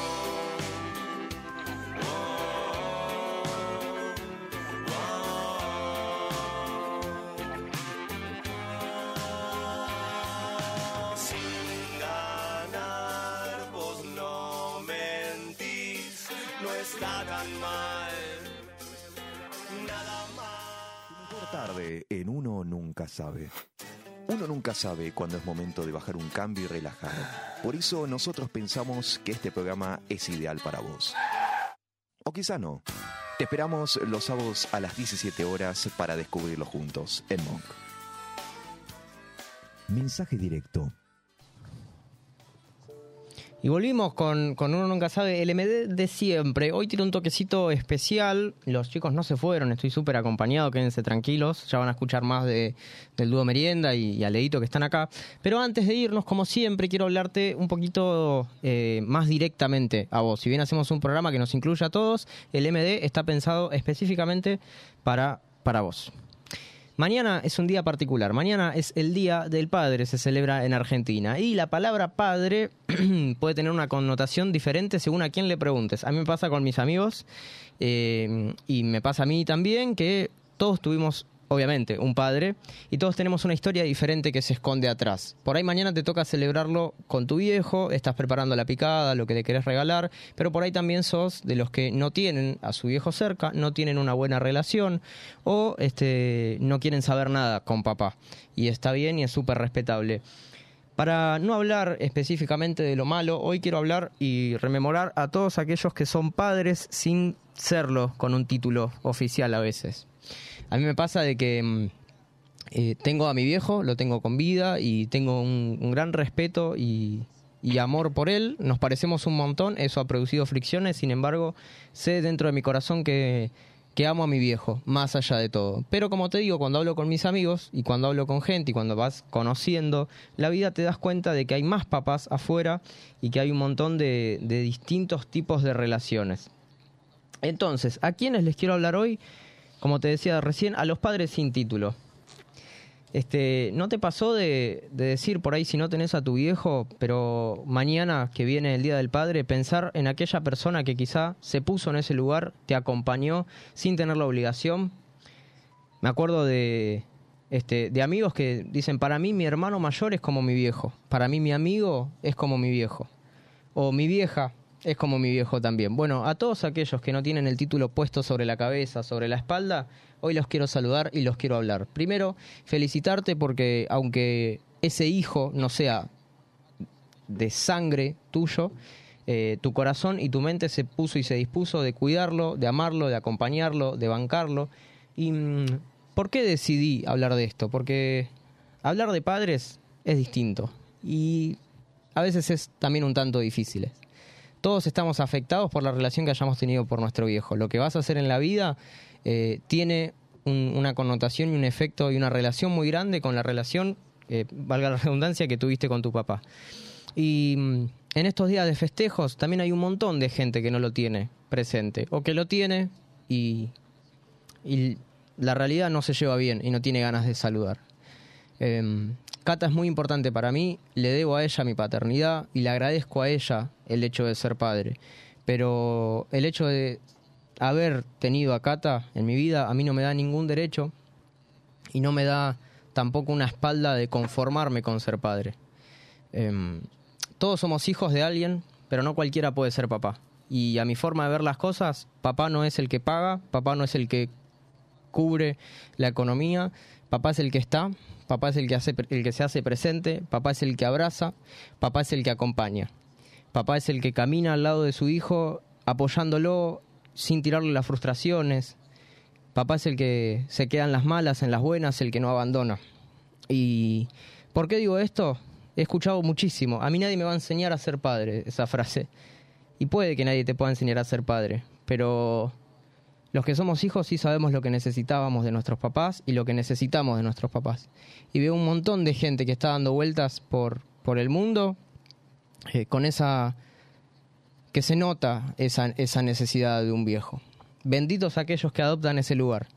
Sin Sabe. Uno nunca sabe cuándo es momento de bajar un cambio y relajar. Por eso nosotros pensamos que este programa es ideal para vos. O quizá no. Te esperamos los sábados a las 17 horas para descubrirlo juntos en Monk. Mensaje directo. Y volvimos con, con Uno Nunca Sabe, el MD de siempre. Hoy tiene un toquecito especial. Los chicos no se fueron, estoy súper acompañado, quédense tranquilos. Ya van a escuchar más de, del dúo Merienda y, y Aleito que están acá. Pero antes de irnos, como siempre, quiero hablarte un poquito eh, más directamente a vos. Si bien hacemos un programa que nos incluye a todos, el MD está pensado específicamente para, para vos. Mañana es un día particular. Mañana es el Día del Padre, se celebra en Argentina. Y la palabra padre puede tener una connotación diferente según a quién le preguntes. A mí me pasa con mis amigos eh, y me pasa a mí también que todos tuvimos, obviamente, un padre y todos tenemos una historia diferente que se esconde atrás. Por ahí mañana te toca celebrarlo con tu viejo, estás preparando la picada, lo que le querés regalar, pero por ahí también sos de los que no tienen a su viejo cerca, no tienen una buena relación o este, no quieren saber nada con papá. Y está bien y es súper respetable. Para no hablar específicamente de lo malo, hoy quiero hablar y rememorar a todos aquellos que son padres sin serlo con un título oficial a veces. A mí me pasa de que mm, eh, tengo a mi viejo, lo tengo con vida y tengo un, gran respeto y, y amor por él. Nos parecemos un montón, eso ha producido fricciones, sin embargo, sé dentro de mi corazón que, que amo a mi viejo, más allá de todo. Pero como te digo, cuando hablo con mis amigos y cuando hablo con gente y cuando vas conociendo la vida, te das cuenta de que hay más papás afuera y que hay un montón de, de distintos tipos de relaciones. Entonces, ¿a quiénes les quiero hablar hoy? Como te decía recién, a los padres sin título. Este, ¿No te pasó de, de, decir por ahí si no tenés a tu viejo, pero mañana que viene el Día del Padre, pensar en aquella persona que quizá se puso en ese lugar, te acompañó sin tener la obligación? Me acuerdo de, este, de amigos que dicen, para mí mi hermano mayor es como mi viejo, para mí mi amigo es como mi viejo, o mi vieja es como mi viejo también. Bueno, a todos aquellos que no tienen el título puesto sobre la cabeza, sobre la espalda, hoy los quiero saludar y los quiero hablar. Primero, felicitarte porque aunque ese hijo no sea de sangre tuyo, eh, tu corazón y tu mente se puso y se dispuso de cuidarlo, de amarlo, de acompañarlo, de bancarlo. ¿Y mm, por qué decidí hablar de esto? Porque hablar de padres es distinto y a veces es también un tanto difícil todos estamos afectados por la relación que hayamos tenido por nuestro viejo. Lo que vas a hacer en la vida eh, tiene un, una connotación y un efecto y una relación muy grande con la relación, eh, valga la redundancia, que tuviste con tu papá. Y mm, en estos días de festejos también hay un montón de gente que no lo tiene presente, o que lo tiene y, la realidad no se lleva bien y no tiene ganas de saludar. Eh, Cata es muy importante para mí, le debo a ella mi paternidad y le agradezco a ella el hecho de ser padre. Pero el hecho de haber tenido a Cata en mi vida a mí no me da ningún derecho y no me da tampoco una espalda de conformarme con ser padre. Eh, todos somos hijos de alguien, pero no cualquiera puede ser papá. Y a mi forma de ver las cosas, papá no es el que paga, papá no es el que cubre la economía, papá es el que está, papá es el que, hace, el que se hace presente, papá es el que abraza, papá es el que acompaña, papá es el que camina al lado de su hijo apoyándolo sin tirarle las frustraciones, papá es el que se queda en las malas, en las buenas, el que no abandona. ¿Y por qué digo esto? He escuchado muchísimo, a mí nadie me va a enseñar a ser padre, esa frase. Y puede que nadie te pueda enseñar a ser padre, pero Los que somos hijos sí sabemos lo que necesitábamos de nuestros papás y lo que necesitamos de nuestros papás. Y veo un montón de gente que está dando vueltas por, por el mundo eh, con esa... que se nota esa, esa necesidad de un viejo. Benditos aquellos que adoptan ese lugar.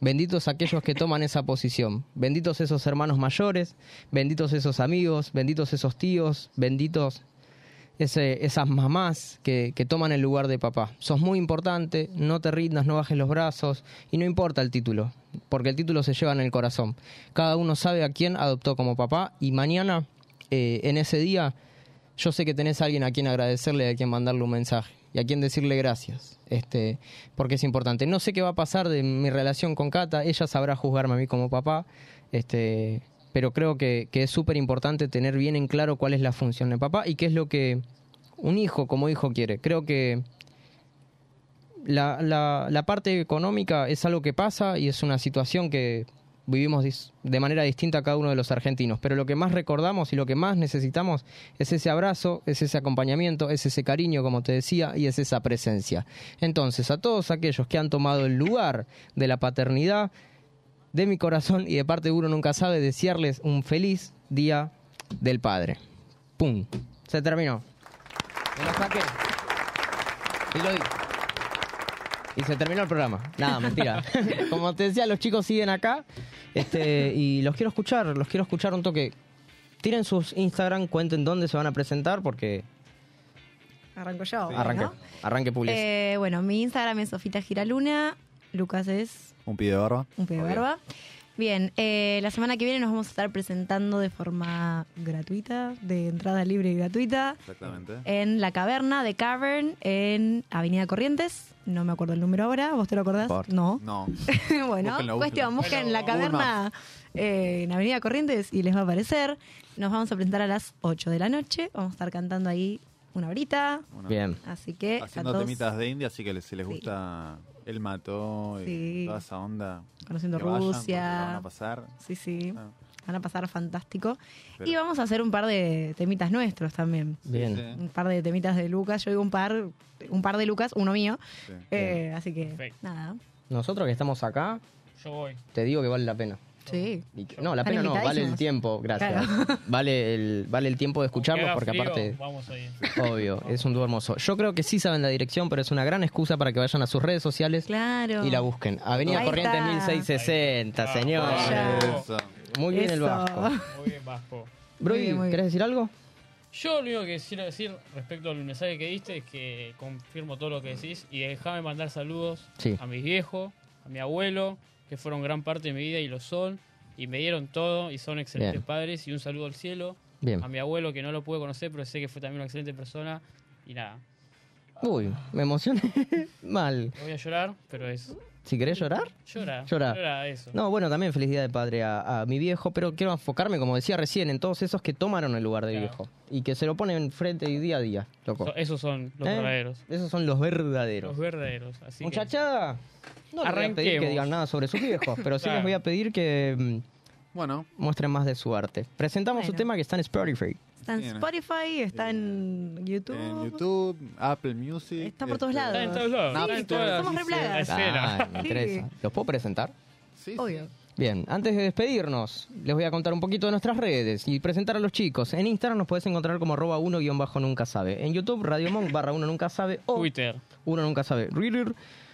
Benditos aquellos que toman esa posición. Benditos esos hermanos mayores. Benditos esos amigos. Benditos esos tíos. Benditos ese- esas mamás que, que toman el lugar de papá. Sos muy importante, no te rindas, no bajes los brazos y no importa el título, porque el título se lleva en el corazón. Cada uno sabe a quién adoptó como papá y mañana, eh, en ese día, yo sé que tenés a alguien a quien agradecerle, a quien mandarle un mensaje y a quien decirle gracias, este, porque es importante. No sé qué va a pasar de mi relación con Cata, ella sabrá juzgarme a mí como papá, este, pero creo que, que es súper importante tener bien en claro cuál es la función de papá y qué es lo que un hijo como hijo quiere. Creo que la, la, la parte económica es algo que pasa y es una situación que vivimos de manera distinta cada uno de los argentinos, pero lo que más recordamos y lo que más necesitamos es ese abrazo, es ese acompañamiento, es ese cariño, como te decía, y es esa presencia. Entonces, a todos aquellos que han tomado el lugar de la paternidad, de mi corazón y de parte de uno nunca sabe, desearles un feliz día del padre. ¡Pum! Se terminó. Me lo saqué. Y lo di. Y se terminó el programa. Nada, mentira. Como te decía, los chicos siguen acá. Este, y los quiero escuchar, los quiero escuchar un toque. Tiren sus Instagram, cuenten dónde se van a presentar porque Arranco yo. arranque, ¿no? arranque public. Eh, bueno, mi Instagram es Sofita Giraluna. Lucas es Un pibe de barba. un pibe de barba. Bien, eh, la semana que viene nos vamos a estar presentando de forma gratuita, de entrada libre y gratuita, Exactamente. en La Caverna de Cavern, en Avenida Corrientes. No me acuerdo el número ahora, ¿vos te lo acordás? Por. No. No. bueno, Búsquenlo, cuestión, busquen La Caverna eh, en Avenida Corrientes y les va a aparecer. Nos vamos a presentar a las 8 de la noche. Vamos a estar cantando ahí una horita. Bien. Así que Haciendo todos, temitas de India, así que si les Sí. gusta el mató y Sí. toda esa onda. conociendo que Rusia. van a pasar. Sí, sí. Ah, Van a pasar fantástico. pero- Y vamos a hacer un par de temitas nuestros también. Bien. Sí, Un par de temitas de Lucas. Yo digo un par, un par de Lucas, uno mío. sí. Eh, así que, nada. Nosotros que estamos acá, Yo voy. te digo que vale la pena. Sí. Y que- no, la Están pena no, vale el invitadísimos. tiempo, gracias. Claro. Vale el vale el tiempo de escucharlos porque aparte Vamos a ir. obvio, es un dúo hermoso. Yo creo que sí saben la dirección, pero es una gran excusa para que vayan a sus redes sociales Claro. y la busquen. Avenida Ahí Corrientes está. 1660, Ahí señor. Vaya. Eso. Muy bien el Eso. Vasco. Muy bien, Vasco. Brody, bien, muy bien. ¿querés decir algo? Yo lo único que quiero decir respecto al mensaje que diste es que confirmo todo lo que decís y déjame mandar saludos Sí. a mis viejos, a mi abuelo, que fueron gran parte de mi vida y lo son, y me dieron todo y son excelentes Bien. padres, y un saludo al cielo, Bien. a mi abuelo que no lo pude conocer, pero sé que fue también una excelente persona, y nada, Uy, me emocioné mal. voy a llorar, pero es... Si querés llorar, Llora, Llora. llora eso. No, bueno, también felicidad de padre a, a mi viejo, pero quiero enfocarme, como decía recién, en todos esos que tomaron el lugar de Claro. viejo y que se lo ponen enfrente día a día, loco. So- esos son los ¿Eh? verdaderos. Esos son los verdaderos. Los verdaderos. Así que- Muchachada, no les voy a pedir que digan nada sobre sus viejos, pero sí Claro. les voy a pedir que mm, Bueno, muestren más de su arte. Presentamos su Bueno. tema que está en Spotify. Está en Bien. Spotify, está en YouTube. en YouTube, Apple Music. Está por todos este, lados. Está en todos lados. En sí, somos. Ah, me interesa. ¿Los puedo presentar? Sí, sí. Obvio. Bien, antes de despedirnos, les voy a contar un poquito de nuestras redes y presentar a los chicos. En Instagram nos puedes encontrar como arroba uno guion bajo nunca sabe. En YouTube, Radio Monk barra uno nunca sabe o Twitter. uno nunca sabe.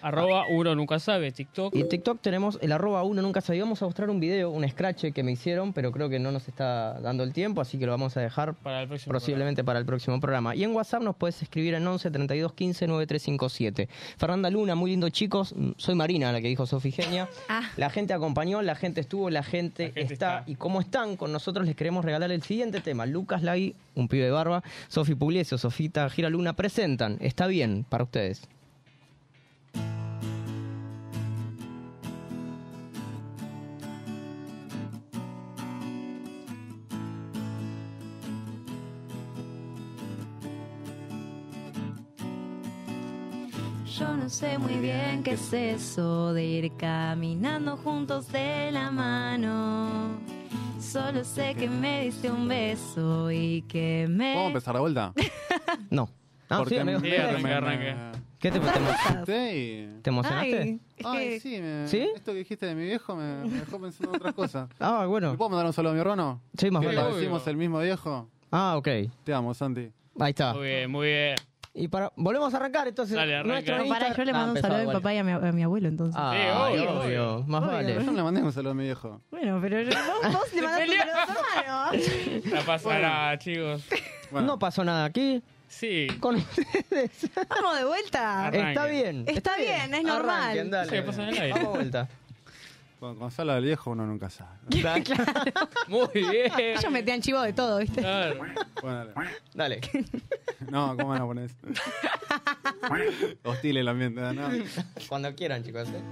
Arroba uno nunca sabe. TikTok. Y en TikTok tenemos el arroba uno nunca sabe. Vamos a mostrar un video, un scratch que me hicieron, pero creo que no nos está dando el tiempo, así que lo vamos a dejar Para el próximo posiblemente para el próximo programa. Y en WhatsApp nos puedes escribir en 11 32 15 9357. Fernanda Luna, muy lindo chicos. Soy Marina, la que dijo Sofi Genia. Ah. La gente acompañó, la gente estuvo, la gente, La gente está, está. Y como están con nosotros, les queremos regalar el siguiente tema. Lucas Lagui, un pibe de barba, Sofi Pugliese, Sofita Gira Luna presentan. Está bien para ustedes. No sé muy bien qué es eso de ir caminando juntos de la mano. Solo sé que me diste un beso y que me... ¿Podemos empezar de vuelta? No. Ah, Porque sí, amigo. Sí, arranque, arranque. ¿Qué te, te, emo- Sí. te emocionaste? Ay, sí, me- ¿Sí? esto que dijiste de mi viejo me, me dejó pensando en otras cosas. Ah, ¿Le bueno. puedo mandar un saludo a mi hermano? Sí, más Sí, vale. ¿Parecimos el mismo viejo? Ah, ok. Te amo, Santi. Ahí está. Muy bien, muy bien. Y para volvemos a arrancar entonces. Dale, arranca. nuestro No, No, pará, Insta- yo le Ah, mando un empezó, saludo a mi vale. papá y a mi, a mi abuelo, entonces. Ah, Sí, obvio, obvio. obvio. Más Obvio. vale. Yo no le mandé un saludo a mi viejo. Bueno, pero yo- vos, vos le mandaste un saludo a tu hermano. La pasará, chicos. Bueno, No pasó nada aquí Sí. con ustedes. Vamos de vuelta. Arranque. Está bien. Está bien, es normal. Arranquen, dale. Sí, pasa en el aire. Vamos de vuelta. Con, con sala del viejo uno nunca sabe. Muy bien. Ellos metían chivo de todo, ¿viste? Claro. Bueno, dale. Dale. No, ¿cómo van a poner eso? Hostil el ambiente, ¿no? Cuando quieran, chicos. eh.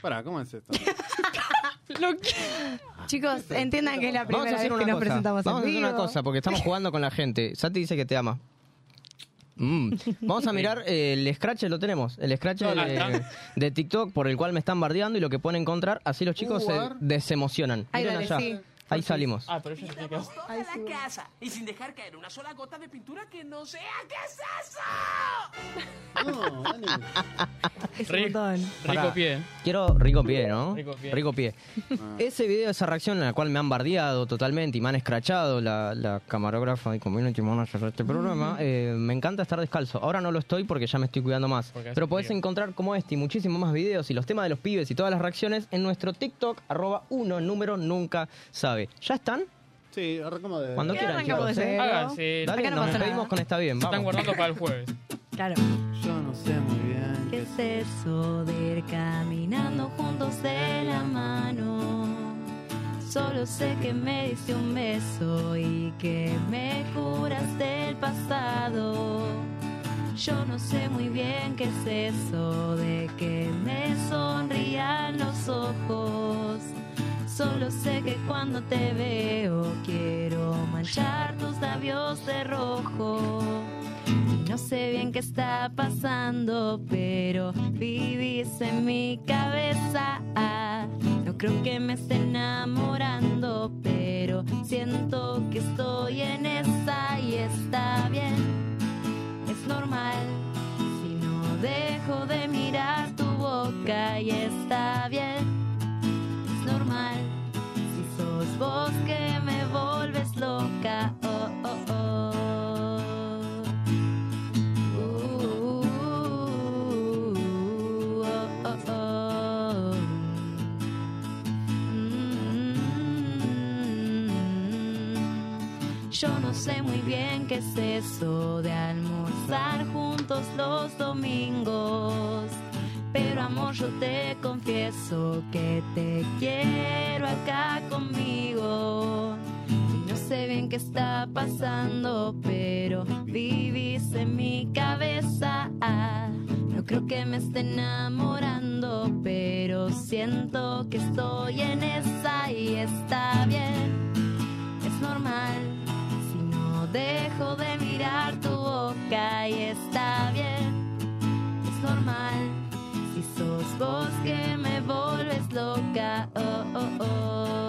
Pará, ¿cómo es esto? Chicos, entiendan que es la Vamos primera a hacer vez que una nos cosa. presentamos Vamos a en hacer vivo. una cosa, porque estamos jugando con la gente. Santi dice que te ama. Mm. Vamos a mirar eh, el scratch, lo tenemos. El scratch Ah, de, TikTok por el cual me están bardeando y lo que pueden encontrar, así los chicos Uh, se ver. desemocionan. Ay, Miren dale, allá. sí. Ahí salimos. Ah, pero tenía que... toda la casa y sin dejar caer una sola gota de pintura que no sea ¿qué es eso? No, Dani. Es un Rico, montón. rico pie. Quiero rico pie, ¿no? Rico pie. pie. Ese video, esa reacción en la cual me han bardeado totalmente y me han escrachado la, la camarógrafa y community manager de este programa, eh, me encanta estar descalzo. Ahora no lo estoy porque ya me estoy cuidando más. Pero podés frío. encontrar como este y muchísimos más videos y los temas de los pibes y todas las reacciones en nuestro TikTok, arroba uno, número nunca sabe. ¿Ya están? Sí, arrancamos de... Cuando ¿Qué quieran, arrancamos chicos. de ¿eh? cero? Háganse. Dale, Acá no nos pasa despedimos nada. con esta bien. Se están guardando para el jueves. Claro. Yo no sé muy bien ¿Qué qué es eso de ir caminando juntos de la mano? Solo sé que me diste un beso y que me curas del pasado. Yo no sé muy bien qué es eso de que me sonrían los ojos. Solo sé que cuando te veo quiero manchar tus labios de rojo. Y no sé bien qué está pasando, pero vivís en mi cabeza. No creo que me esté enamorando, pero siento que estoy en esa y está bien. Es normal si no dejo de mirar tu boca y está bien. Sé muy bien qué es eso de almorzar juntos los domingos. Pero amor, yo te confieso que te quiero acá conmigo. Y no sé bien qué está pasando, pero vivís en mi cabeza. No creo que me esté enamorando, pero siento que estoy en esa y está bien. Es normal dejo de mirar tu boca y está bien. Es normal si sos vos que me volves loca. Oh, oh, oh.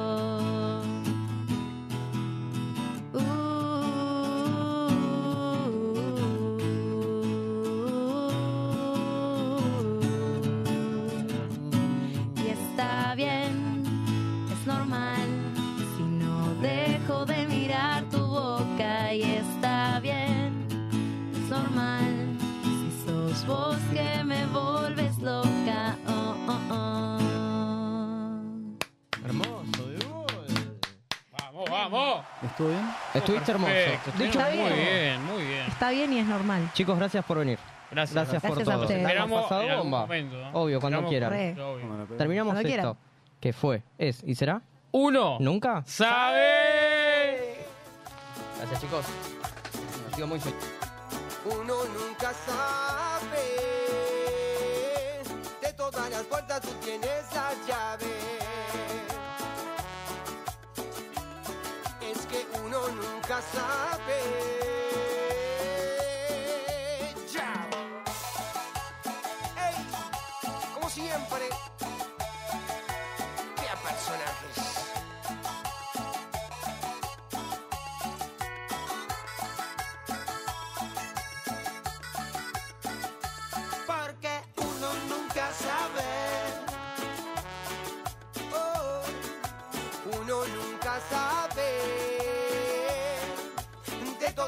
Vamos. ¿Estuvo bien? Estuviste hermoso. Perfecto, Dicho estuvieron muy bien. bien, muy bien. Está bien y es normal. Chicos, gracias por venir. Gracias. Gracias, por Gracias a todo. ustedes. ¿La hemos Esperamos pasado en algún bomba? momento, ¿no? Obvio, cuando Esperamos- quieran. Re. Obvio. Bueno, la pena. Terminamos Cuando esto. Que fue, es y será. Uno. ¿Nunca? ¡Sabe! Gracias, chicos. Ha sido muy feliz. Uno nunca sabe. De todas las puertas tú tienes la llave. Nunca sabe.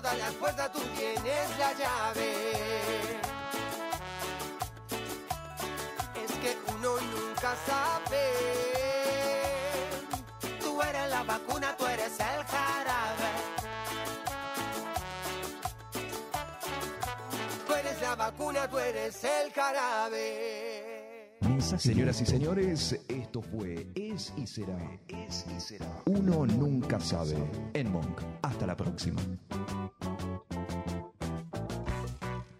Todas las puertas tú tienes la llave. Es que uno nunca sabe. Tú eres la vacuna, tú eres el jarabe. Tú eres la vacuna, tú eres el jarabe. Señoras y señores, esto fue Es y Será. Es y Será. Uno nunca sabe. En Monk. Hasta la próxima.